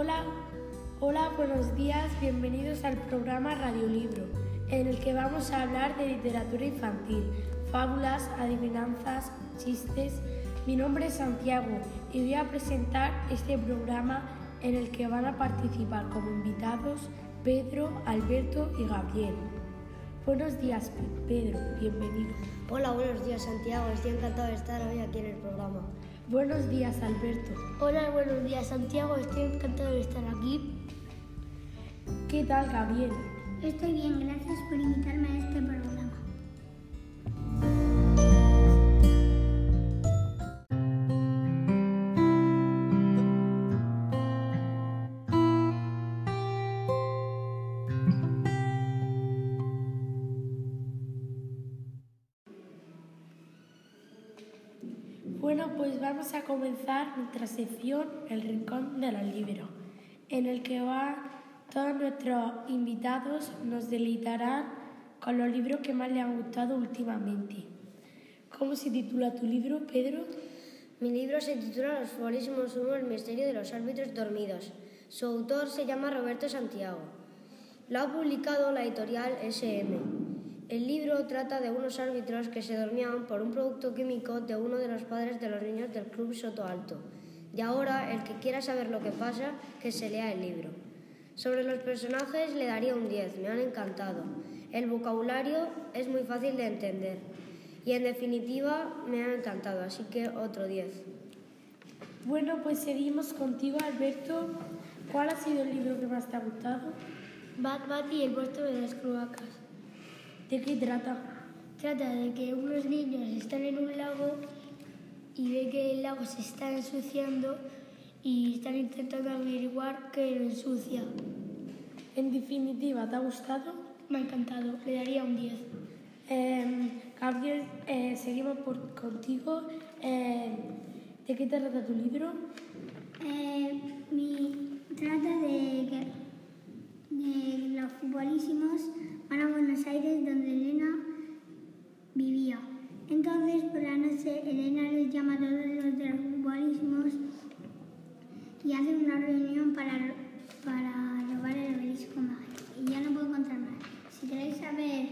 Hola, hola, buenos días, bienvenidos al programa Radiolibro, en el que vamos a hablar de literatura infantil, fábulas, adivinanzas, chistes. Mi nombre es Santiago y voy a presentar este programa en el que van a participar como invitados Pedro, Alberto y Gabriel. Buenos días, Pedro, bienvenido. Hola, buenos días, Santiago. Estoy encantado de estar hoy aquí en el programa. Buenos días, Alberto. Hola, buenos días, Santiago. Estoy encantado de estar aquí. ¿Qué tal, Gabriel? Estoy bien, gracias por invitarme a este programa. Bueno, pues vamos a comenzar nuestra sección El Rincón de los Libros, en el que va, todos nuestros invitados nos deleitarán con los libros que más les han gustado últimamente. ¿Cómo se titula tu libro, Pedro? Mi libro se titula Los Forísimos Humo, el misterio de los árbitros dormidos. Su autor se llama Roberto Santiago. Lo ha publicado la editorial SM. El libro trata de unos árbitros que se dormían por un producto químico de uno de los padres de los niños del Club Soto Alto. Y ahora, el que quiera saber lo que pasa, que se lea el libro. Sobre los personajes le daría un 10, me han encantado. El vocabulario es muy fácil de entender. Y en definitiva, me ha encantado, así que otro 10. Bueno, pues seguimos contigo, Alberto. ¿Cuál ha sido el libro que más te ha gustado? Bat Bat y el puesto de las cloacas. ¿De qué trata? Trata de que unos niños están en un lago y ve que el lago se está ensuciando y están intentando averiguar qué lo ensucia. En definitiva, ¿te ha gustado? Me ha encantado, le daría un 10. Eh, Gabriel, eh, seguimos por, contigo. Eh, ¿De qué trata tu libro? Eh, mi, trata de que de los futbolísimos van a Buenos Aires donde Elena vivía. Entonces por la noche Elena les llama a todos los de los futbolísimos y hace una reunión para, para robar el obelisco mágico. Y ya no puedo contar más. Si queréis saber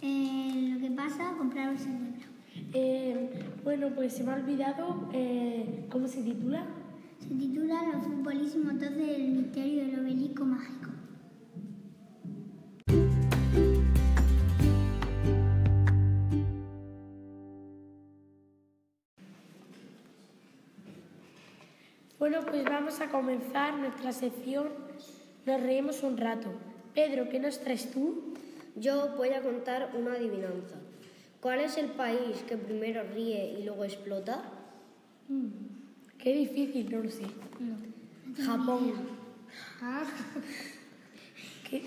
eh, lo que pasa, compraros el libro. Eh, bueno, pues se me ha olvidado eh, cómo se titula. Se titula Los futbolísimos 12 del misterio del obelisco mágico. Bueno, pues vamos a comenzar nuestra sección. Nos reímos un rato. Pedro, ¿qué nos traes tú? Yo voy a contar una adivinanza. ¿Cuál es el país que primero ríe y luego explota? Mm, qué difícil, no lo sé. Japón. Ah, ¿Qué?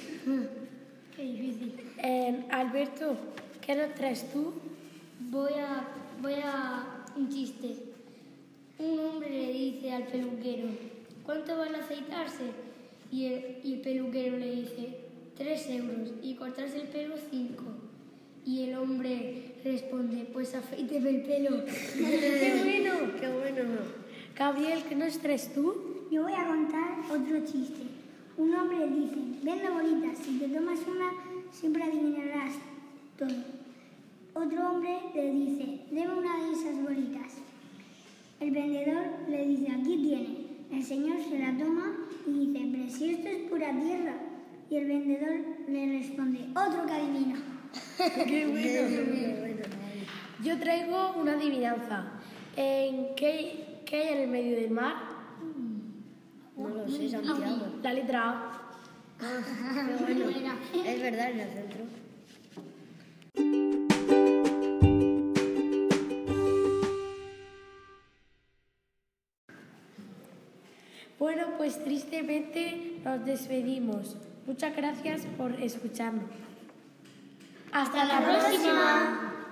qué difícil. Eh, Alberto, ¿qué nos traes tú? Voy a, voy a un chiste. Un hombre le dice al peluquero, ¿cuánto van a aceitarse? Y el, y el peluquero le dice, tres euros. Y cortarse el pelo, cinco. Y el hombre responde, pues afeíteme el pelo. ¡Qué bueno! ¡Qué bueno! Gabriel, ¿qué nos traes tú? Yo voy a contar otro chiste. Un hombre dice, vende bolitas, si te tomas una siempre adivinarás todo. Otro hombre le dice, deme una de esas vendedor le dice, aquí tiene. El señor se la toma y dice, pero si esto es pura tierra. Y el vendedor le responde, otro que adivina. ¡Qué bueno! Yo traigo una adivinanza. ¿En qué, qué hay en el medio del mar? No lo sé, Santiago. La letra A. Ah, bueno. Es verdad, en el centro. Pues tristemente nos despedimos. Muchas gracias por escucharnos. Hasta la próxima.